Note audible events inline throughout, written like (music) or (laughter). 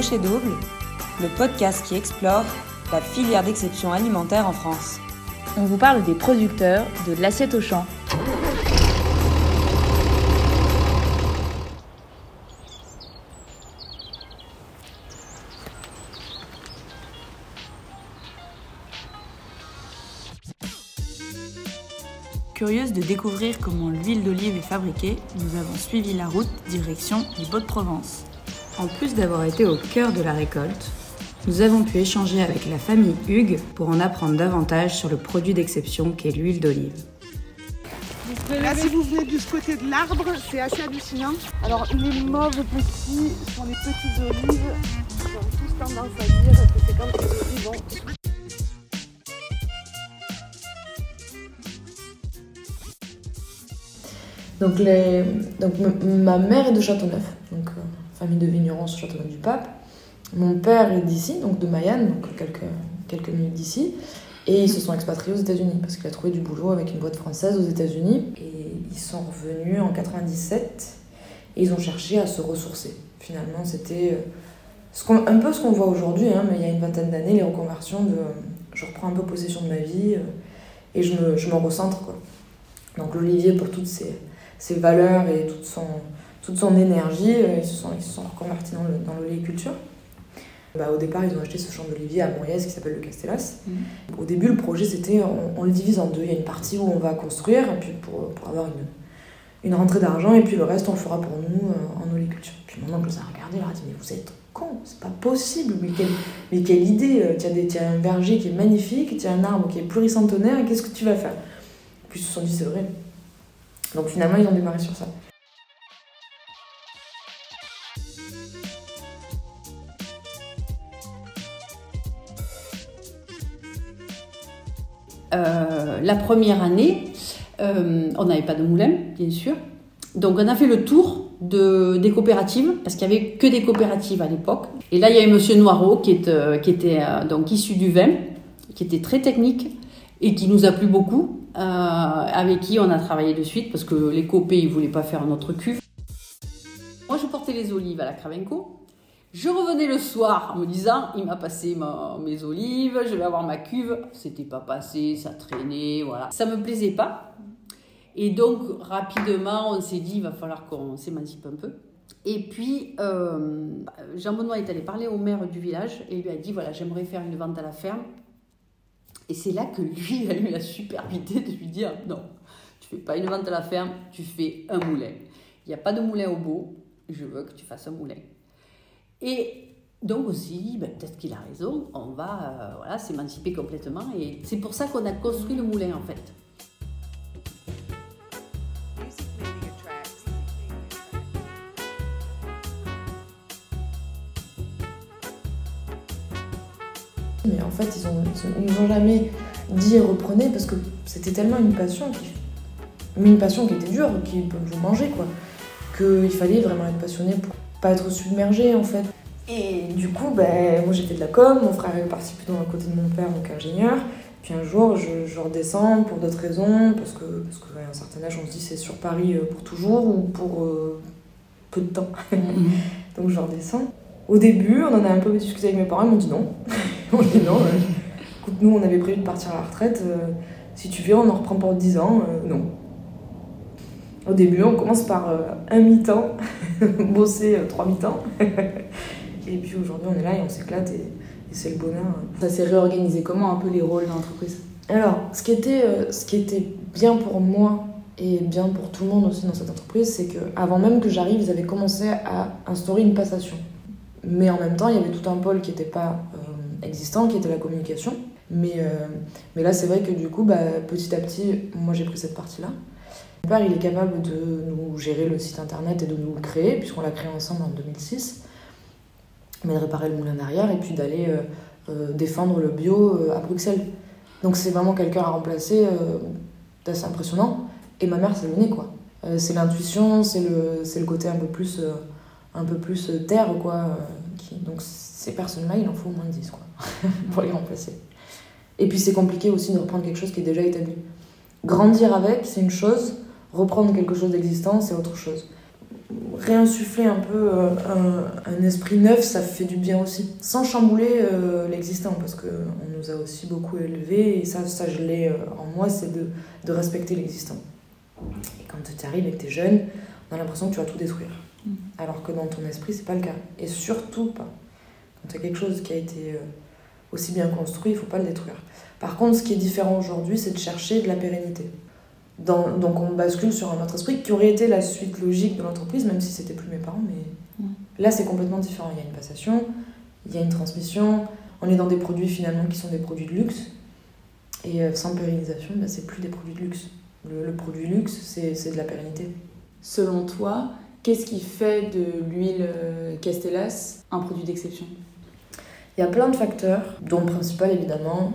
Rocher Double, le podcast qui explore la filière d'exception alimentaire en France. On vous parle des producteurs de l'assiette au champ. Curieuse de découvrir comment l'huile d'olive est fabriquée, nous avons suivi la route direction les Baux-de-Provence. En plus d'avoir été au cœur de la récolte, nous avons pu échanger avec la famille Hugues pour en apprendre davantage sur le produit d'exception qu'est l'huile d'olive. Là, si vous venez du côté de l'arbre, c'est assez hallucinant. Alors, les mauves petits sont les petites olives. Ils ont tous tendance à dire que c'est quand les olives vont Donc, les... donc ma mère est de Châteauneuf, donc euh, famille de vignerons sur Châteauneuf du Pape. Mon père est d'ici, donc de Mayenne, donc quelques, quelques minutes d'ici. Et ils se sont expatriés aux États-Unis parce qu'il a trouvé du boulot avec une boîte française aux États-Unis. Et ils sont revenus en 97 et ils ont cherché à se ressourcer. Finalement, c'était euh, un peu ce qu'on voit aujourd'hui, hein, mais il y a une vingtaine d'années, les reconversions de je reprends un peu possession de ma vie euh, et je me, je me recentre. Quoi. Donc l'olivier, pour toutes ces, ses valeurs et toute son, toute son énergie, euh, ils se sont, ils se sont reconvertis dans l'oléiculture. Bah, au départ, ils ont acheté ce champ d'olivier à Moriès qui s'appelle le Castellas. Mhm. Au début, le projet, c'était on, le divise en deux. Il y a une partie où on va construire puis pour, pour avoir une, une rentrée d'argent, et puis le reste, on le fera pour nous euh, en oléiculture. Puis mon oncle les a regardés, il leur a dit Mais vous êtes con, c'est pas possible, mais quelle, mais quelle idée Tu as, un verger qui est magnifique, tu as un arbre qui est pluricentenaire, qu'est-ce que tu vas faire? Puis ils se sont dit C'est vrai, donc finalement, ils ont démarré sur ça. Euh, la première année, euh, on n'avait pas de moulin, bien sûr. Donc on a fait le tour de, des coopératives, parce qu'il n'y avait que des coopératives à l'époque. Et là, il y avait Monsieur Noireau, qui, euh, était donc issu du vin, qui était très technique et qui nous a plu beaucoup. Avec qui on a travaillé de suite parce que les copés, ils voulaient pas faire notre cuve. Moi, je portais les olives à la Cravenco. Je revenais le soir en me disant, il m'a passé mes olives, je vais avoir ma cuve. C'était pas passé, ça traînait, voilà. Ça me plaisait pas. Et donc, rapidement, on s'est dit, il va falloir qu'on s'émancipe un peu. Et puis, euh, Jean Benoît est allé parler au maire du village et lui a dit, voilà, j'aimerais faire une vente à la ferme. Et c'est là que lui, a eu la super idée de lui dire non, tu fais pas une vente à la ferme, tu fais un moulin. Il n'y a pas de moulin au beau, je veux que tu fasses un moulin. Et donc aussi, ben, peut-être qu'il a raison, on va euh, s'émanciper complètement. Et c'est pour ça qu'on a construit le moulin en fait. Mais en fait, ils, ont, nous ont jamais dit reprenez parce que c'était tellement une passion, mais une passion qui était dure, qui peut vous manger quoi, qu'il fallait vraiment être passionné pour pas être submergé en fait. Et du coup, ben, moi j'étais de la com, mon frère est parti plutôt le côté de mon père, donc ingénieur. Puis un jour, je, redescends pour d'autres raisons, parce que, parce qu'à un certain âge, on se dit c'est sur Paris euh, pour toujours ou pour euh, peu de temps. Mhm. (laughs) donc je redescends. Au début, on en a un peu discuté avec mes parents, ils m'ont dit non. (laughs) on dit non. Écoute, nous, on avait prévu de partir à la retraite. Euh, si tu veux, on en reprend pour 10 ans. Non. Au début, on commence par euh, un mi-temps, (laughs) bosser trois mi-temps. (laughs) et puis aujourd'hui, on est là et on s'éclate et, c'est le bonheur. Ça s'est réorganisé comment un peu les rôles dans l'entreprise Alors, ce qui, était, ce qui était bien pour moi et bien pour tout le monde aussi dans cette entreprise, c'est qu'avant même que j'arrive, ils avaient commencé à instaurer une passation. Mais en même temps, il y avait tout un pôle qui n'était pas euh, existant, qui était la communication. Mais, euh, mais là, c'est vrai que du coup, bah, petit à petit, moi j'ai pris cette partie-là. Père, il est capable de nous gérer le site internet et de nous le créer, puisqu'on l'a créé ensemble en 2006. Mais de réparer le moulin derrière et puis d'aller euh, défendre le bio à Bruxelles. Donc c'est vraiment quelqu'un à remplacer d'assez impressionnant. Et ma mère, c'est le nez, quoi. c'est l'intuition, c'est le, le côté un peu plus un peu plus euh, terre, quoi. Euh. Donc ces personnes-là, il en faut au moins 10, quoi, (laughs) pour les remplacer. Et puis c'est compliqué aussi de reprendre quelque chose qui est déjà établi. Grandir avec, c'est une chose, reprendre quelque chose d'existant, c'est autre chose. réinsuffler un peu euh, un, un, esprit neuf, ça fait du bien aussi. Sans chambouler euh, l'existant, parce qu'on nous a aussi beaucoup élevés, et ça, ça je l'ai euh, en moi, c'est de, de, respecter l'existant. Et quand tu arrives et que tu es jeune, on a l'impression que tu vas tout détruire. Mm. Alors que dans ton esprit, c'est pas le cas. Et surtout pas. Quand tu as quelque chose qui a été aussi bien construit, il faut pas le détruire. Par contre, ce qui est différent aujourd'hui, c'est de chercher de la pérennité donc on bascule sur un autre esprit qui aurait été la suite logique de l'entreprise, même si c'était plus mes parents. Mais là, c'est complètement différent. Il y a une passation, il y a une transmission. On est dans des produits finalement qui sont des produits de luxe. Et euh, sans pérennisation, bah, c'est plus des produits de luxe. Le, produit luxe, c'est de la pérennité. Selon toi, qu'est-ce qui fait de l'huile euh, Castellas un produit d'exception? Il y a plein de facteurs, dont le principal évidemment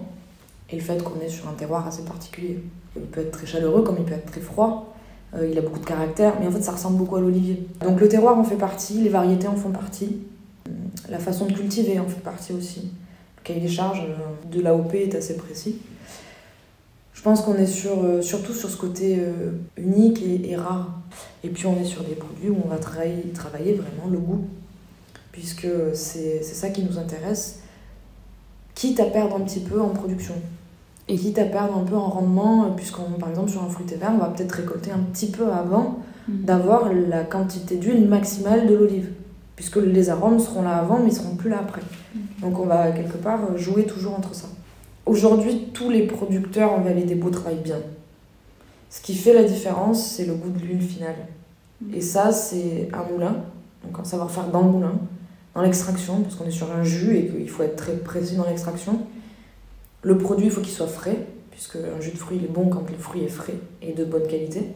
est le fait qu'on est sur un terroir assez particulier. Il peut être très chaleureux comme il peut être très froid. Euh, il a beaucoup de caractère, mais en fait ça ressemble beaucoup à l'olivier. Donc le terroir en fait partie, les variétés en font partie, euh, la façon de cultiver en fait partie aussi. Le cahier des charges euh, de l'AOP est assez précis. Je pense qu'on est sur, surtout sur ce côté unique et, rare. Et puis on est sur des produits où on va travailler vraiment le goût, puisque c'est ça qui nous intéresse, quitte à perdre un petit peu en production et quitte à perdre un peu en rendement, euh, puisqu'on, par exemple, sur un fruit vert, on va peut-être récolter un petit peu avant mm. d'avoir la quantité d'huile maximale de l'olive, puisque les arômes seront là avant, mais ils seront plus là après. Mm. Donc on va quelque part jouer toujours entre ça. Aujourd'hui, tous les producteurs en vallée des Beaux travaillent bien. Ce qui fait la différence, c'est le goût de l'huile finale. Mm. Et ça, c'est un moulin, donc un savoir-faire dans le moulin, dans l'extraction, parce qu'on est sur un jus et qu'il faut être très précis dans l'extraction le produit, il faut qu'il soit frais, puisque un jus de fruits il est bon quand le fruit est frais et de bonne qualité.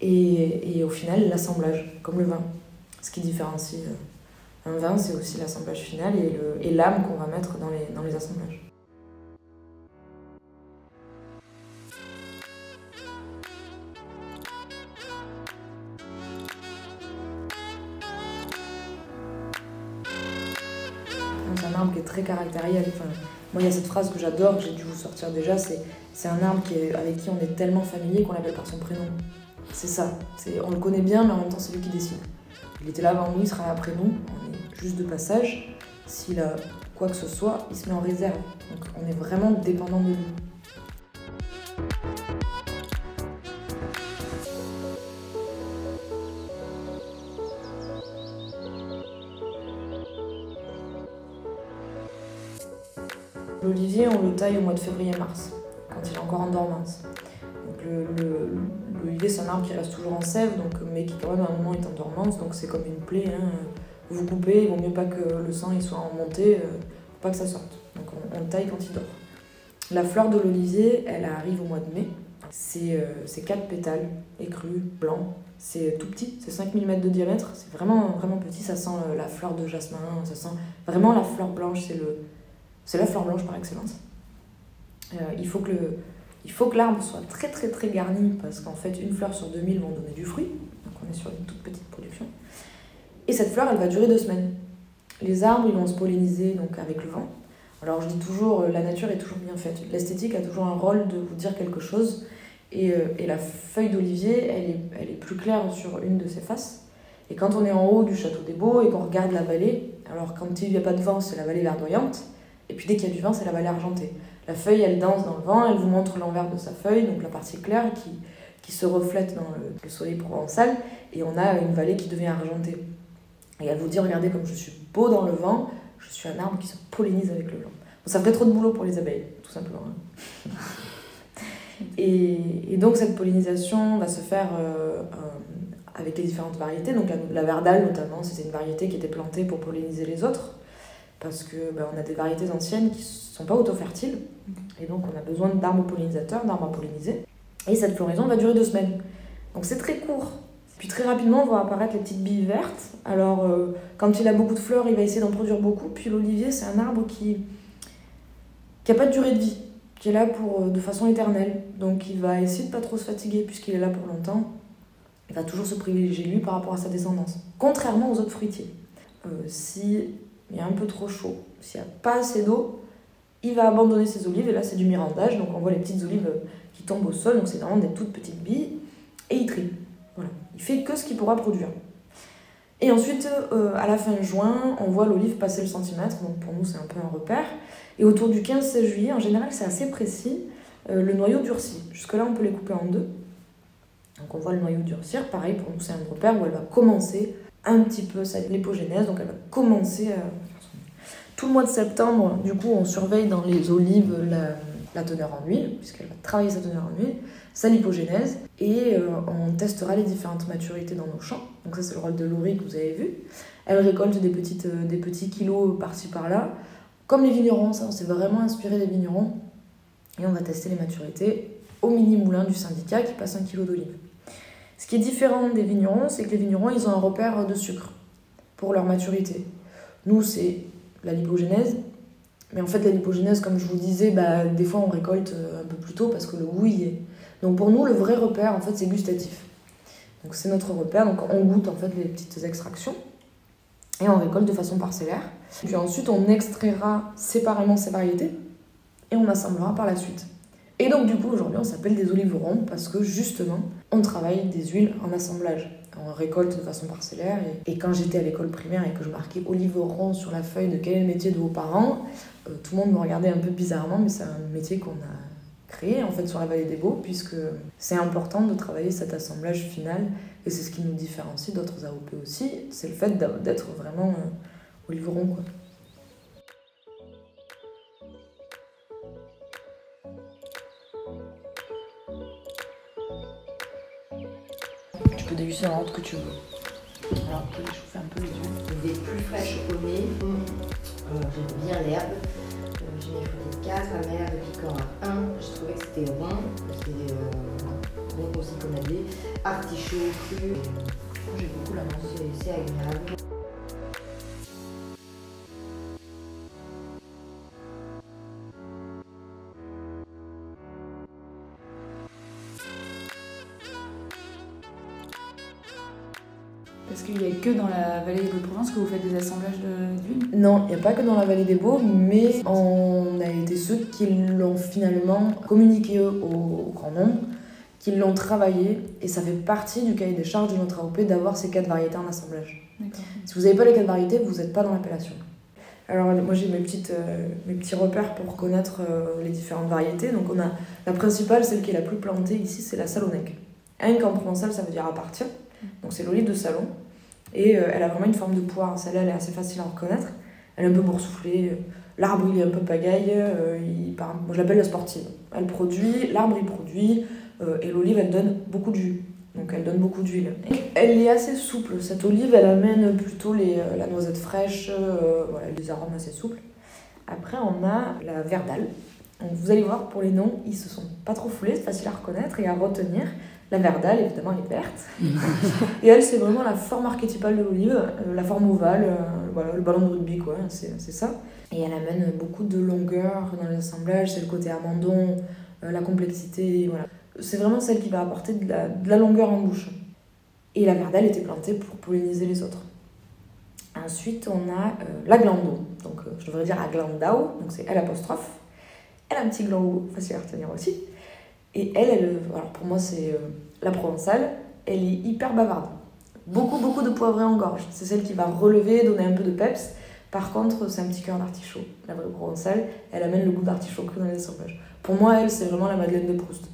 Et, au final, l'assemblage, comme le vin. Ce qui différencie euh, un vin, c'est aussi l'assemblage final et l'âme qu'on va mettre dans les, dans les assemblages. C'est un arbre qui est très caractériel. Moi, il y a cette phrase que j'adore, que j'ai dû vous sortir déjà, c'est un arbre avec qui on est tellement familier qu'on l'appelle par son prénom. C'est ça. On le connaît bien, mais en même temps, c'est lui qui décide. Il était là avant nous, il sera après nous. On est juste de passage. S'il a quoi que ce soit, il se met en réserve. Donc, on est vraiment dépendant de lui. On le au mois de février-mars, quand il est encore en dormance. Donc l'olivier, c'est un arbre qui reste toujours en sève, donc, mais qui quand même à un moment est en dormance, donc c'est comme une plaie. Hein. Vous coupez, il vaut mieux pas que le sang il soit en montée, euh, faut pas que ça sorte. Donc on, le taille quand il dort. La fleur de l'olivier, elle arrive au mois de mai. C'est euh, 4 pétales, écrus, blancs. C'est tout petit, c'est 5 mm de diamètre. C'est vraiment, vraiment petit, ça sent euh, la fleur de jasmin, ça sent vraiment la fleur blanche, c'est le, c'est la fleur blanche par excellence. Euh, il faut que il faut que l'arbre soit très très très garni parce qu'en fait une fleur sur 2000 vont donner du fruit. Donc on est sur une toute petite production. Et cette fleur elle va durer deux semaines. Les arbres ils vont se polliniser donc avec le vent. Alors je dis toujours euh, la nature est toujours bien faite. L'esthétique a toujours un rôle de vous dire quelque chose. Et, euh, et la feuille d'olivier elle est, elle est plus claire sur une de ses faces. Et quand on est en haut du château des Beaux et qu'on regarde la vallée, alors quand il n'y a pas de vent c'est la vallée verdoyante. Et puis dès qu'il y a du vin, c'est la vallée argentée. La feuille, elle danse dans le vent, elle vous montre l'envers de sa feuille, donc la partie claire qui, qui se reflète dans le, soleil provençal, et on a une vallée qui devient argentée. Et elle vous dit, regardez comme je suis beau dans le vent, je suis un arbre qui se pollinise avec le vent. ça ferait trop de boulot pour les abeilles, tout simplement. Hein. (laughs) et, et, donc cette pollinisation va se faire euh, euh, avec les différentes variétés. Donc la, la verdale notamment, c'était une variété qui était plantée pour polliniser les autres parce que ben, on a des variétés anciennes qui ne sont pas auto-fertiles, et donc on a besoin d'arbres pollinisateurs, d'arbres à polliniser. Et cette floraison va durer deux semaines. Donc c'est très court. Puis très rapidement vont apparaître les petites billes vertes. Alors euh, quand il a beaucoup de fleurs, il va essayer d'en produire beaucoup. Puis l'olivier, c'est un arbre qui n'a pas de durée de vie, qui est là pour, euh, de façon éternelle. Donc il va essayer de pas trop se fatiguer puisqu'il est là pour longtemps. Il va toujours se privilégier lui par rapport à sa descendance. Contrairement aux autres fruitiers. Euh, si il y a un peu trop chaud, s'il n'y a pas assez d'eau, il va abandonner ses olives, et là c'est du mirandage, donc on voit les petites olives qui tombent au sol, donc c'est vraiment des toutes petites billes, et il trie. Voilà. Il fait que ce qu'il pourra produire. Et ensuite, euh, à la fin juin, on voit l'olive passer le centimètre, donc pour nous c'est un peu un repère. Et autour du 15-16 juillet, en général c'est assez précis, euh, le noyau durcit. Jusque-là, on peut les couper en deux. Donc on voit le noyau durcir, pareil pour nous c'est un repère où elle va commencer un petit peu sa lipogénèse, donc elle va commencer à... Tout le mois de septembre, du coup, on surveille dans les olives la, la teneur en huile, puisqu'elle va travailler sa teneur en huile, sa lipogénèse, et euh, on testera les différentes maturités dans nos champs. Donc ça c'est le rôle de Laurie que vous avez vu. Elle récolte des, petites, euh, des petits kilos par-ci par-là. Comme les vignerons, ça on s'est vraiment inspiré des vignerons. Et on va tester les maturités au mini-moulin du syndicat qui passe un kilo d'olive. Ce qui est différent des vignerons, c'est que les vignerons, ils ont un repère de sucre pour leur maturité. Nous, c'est la lipogénèse. Mais en fait, la lipogénèse, comme je vous disais, bah, des fois on récolte euh, un peu plus tôt parce que le goût y est. Donc pour nous, le vrai repère, en fait, c'est gustatif. C'est notre repère. Donc on goûte en fait les petites extractions et on récolte de façon parcellaire. Puis ensuite, on extraira séparément ces variétés et on assemblera par la suite. Et donc du coup, aujourd'hui, on s'appelle des oliverons parce que justement, on travaille des huiles en assemblage. On récolte de façon parcellaire. Et, quand j'étais à l'école primaire et que je marquais oliveron sur la feuille de quel est le métier de vos parents, euh, tout le monde me regardait un peu bizarrement, mais c'est un métier qu'on a créé en fait sur la vallée des Beaux, puisque c'est important de travailler cet assemblage final et c'est ce qui nous différencie d'autres AOP aussi, c'est le fait d'être vraiment euh, oliveron. Quoi. L'ordre que tu veux. Alors, tu peux chauffer un peu les huiles. Des plus fraîches au nez. Euh, J'aime bien l'herbe. Euh, J'en ai choisi 4. Ma mère de piquant à 1. Je trouvais que c'était rond. C'était euh, bon aussi qu'on avait. Artichaut cru. J'ai beaucoup la main. C'est agréable. Que dans la vallée des Beaux-de-Provence que vous faites des assemblages d'huile Non, il n'y a pas que dans la vallée des Beaux, mais on a été ceux qui l'ont finalement communiqué au, grand nombre, qui l'ont travaillé, et ça fait partie du cahier des charges de notre AOP d'avoir ces quatre variétés en assemblage. Si vous n'avez pas les quatre variétés, vous n'êtes pas dans l'appellation. Alors moi j'ai mes, petites, euh, mes petits repères pour connaître euh, les différentes variétés. Donc on a la principale, celle qui est la plus plantée ici, c'est la Salonec. Un en provençal, ça veut dire à partir. Donc c'est l'olive de salon. Et euh, elle a vraiment une forme de poire. Celle-là, elle est assez facile à reconnaître. Elle est un peu boursouflée. L'arbre, il est un peu pagaille. Euh, il, moi, je l'appelle la sportive. Elle produit, l'arbre, il produit. Euh, et l'olive, elle donne beaucoup de jus. Donc elle donne beaucoup d'huile. Elle est assez souple. Cette olive, elle amène plutôt les, la noisette fraîche, voilà, des arômes assez souples. Après, on a la verdale. Donc, vous allez voir, pour les noms, ils se sont pas trop foulés, c'est facile à reconnaître et à retenir. La verdale, évidemment, elle est verte. (laughs) et elle, c'est vraiment la forme archétypale de l'olive, euh, la forme ovale, euh, voilà, le ballon de rugby, quoi, c'est ça. Et elle amène beaucoup de longueur dans les assemblages, c'est le côté amandon, euh, la complexité, voilà. C'est vraiment celle qui va apporter de la, de la longueur en bouche. Et la verdale était plantée pour polliniser les autres. Ensuite, on a la glando. Donc, je devrais dire la glandao, donc c'est L apostrophe. Elle a un petit gland facile à retenir aussi. Et elle, elle alors pour moi, c'est euh, la provençale, elle est hyper bavarde. Beaucoup, beaucoup de poivrée en gorge. C'est celle qui va relever, donner un peu de peps. Par contre, c'est un petit cœur d'artichaut. La vraie provençale, elle amène le goût d'artichaut cru dans les assemblages. Pour moi, elle, c'est vraiment la Madeleine de Proust.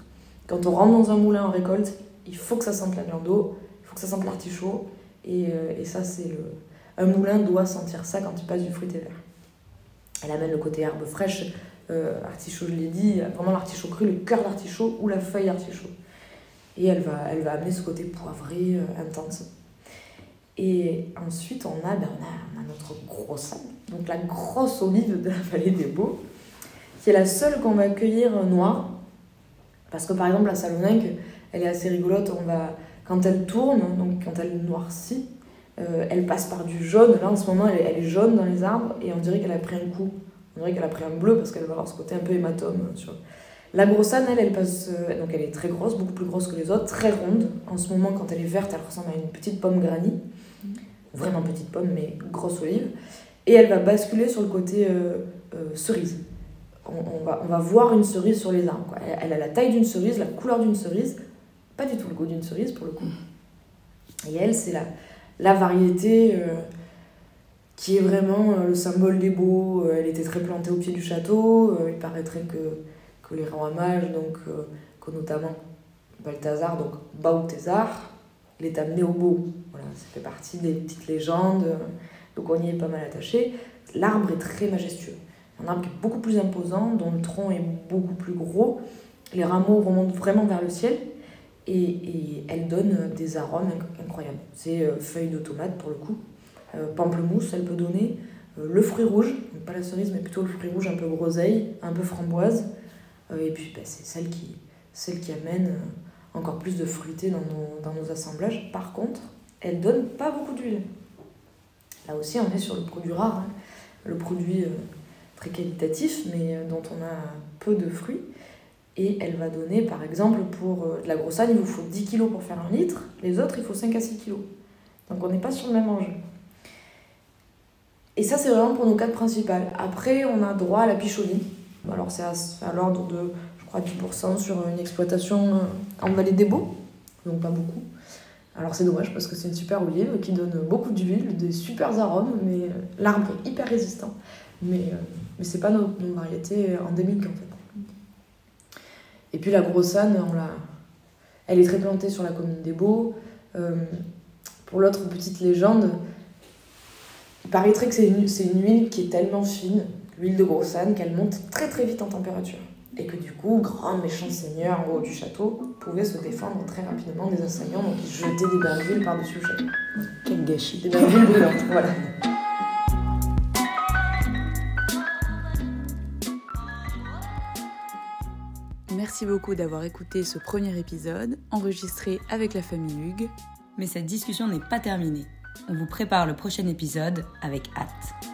Quand on rentre dans un moulin en récolte, il faut que ça sente la glando, il faut que ça sente l'artichaut. Et, euh, et, ça, c'est. Un moulin doit sentir ça quand il passe du fruité vert. Elle amène le côté herbe fraîche, euh, artichaut, je l'ai dit, vraiment l'artichaut cru, le cœur d'artichaut ou la feuille d'artichaut. Et elle va, elle va amener ce côté poivré, euh, intense. Et ensuite, on a, ben, on a, notre grosse donc la grosse olive de la vallée des Beaux, qui est la seule qu'on va cueillir noire. Parce que par exemple, la salonec, elle est assez rigolote. On va, quand elle tourne, donc quand elle noircit, euh, elle passe par du jaune. Là, en ce moment, elle, est jaune dans les arbres et on dirait qu'elle a pris un coup. On dirait qu'elle a pris un bleu parce qu'elle va avoir ce côté un peu hématome. La grossane, elle, elle passe. Euh, donc elle est très grosse, beaucoup plus grosse que les autres, très ronde. En ce moment, quand elle est verte, elle ressemble à une petite pomme granny. Vraiment petite pomme, mais grosse olive. Et elle va basculer sur le côté euh, euh, cerise. On, va, on va voir une cerise sur les arbres. Elle, elle, a la taille d'une cerise, la couleur d'une cerise, pas du tout le goût d'une cerise pour le coup. Et elle, c'est la, la variété qui est vraiment le symbole des beaux. elle était très plantée au pied du château. il paraîtrait que, que les rois mages, donc, que notamment Balthazar, donc Bautésar, l'est amené au beau. Voilà, ça fait partie des petites légendes, donc on y est pas mal attaché. L'arbre est très majestueux. Un arbre qui est beaucoup plus imposant, dont le tronc est beaucoup plus gros. Les rameaux remontent vraiment vers le ciel et, et elle donne des arômes incroyables. C'est euh, feuilles de tomate pour le coup. Euh, pamplemousse, elle peut donner. Euh, le fruit rouge, pas la cerise, mais plutôt le fruit rouge un peu groseille, un peu framboise. et puis bah, c'est celle qui, celle qui amène encore plus de fruité dans nos, assemblages. Par contre, elle donne pas beaucoup d'huile. Là aussi, on est sur le produit rare, hein. le produit euh, très qualitatif, mais euh, dont on a peu de fruits. Et elle va donner, par exemple, pour euh, de la grossagne, il vous faut 10 kg pour faire un litre, les autres, il faut 5 à 6 kg. Donc on n'est pas sur le même enjeu. Et ça, c'est vraiment pour nos cadres principales. Après, on a droit à la pichonie. Alors, c'est à, l'ordre de, je crois, 10% sur une exploitation en vallée des Beaux, donc pas beaucoup. Alors c'est dommage parce que c'est une super olive qui donne beaucoup d'huile, des super arômes, mais euh, l'arbre est hyper résistant. Mais, euh, mais c'est pas notre, variété endémique en fait. Et puis la grossane, on l'a, elle est très plantée sur la commune des Beaux. Euh, pour l'autre petite légende, il paraîtrait que c'est une, une huile qui est tellement fine, l'huile de grossane, qu'elle monte très très vite en température et que du coup, grand méchant seigneur en haut du château pouvait se défendre très rapidement des assaillants, donc il jetait des bains d'huile par-dessus le château. Quel gâchis Des bains d'huile brûlantes, voilà. Merci beaucoup d'avoir écouté ce premier épisode, enregistré avec la famille Hugues. Mais cette discussion n'est pas terminée. On vous prépare le prochain épisode avec hâte.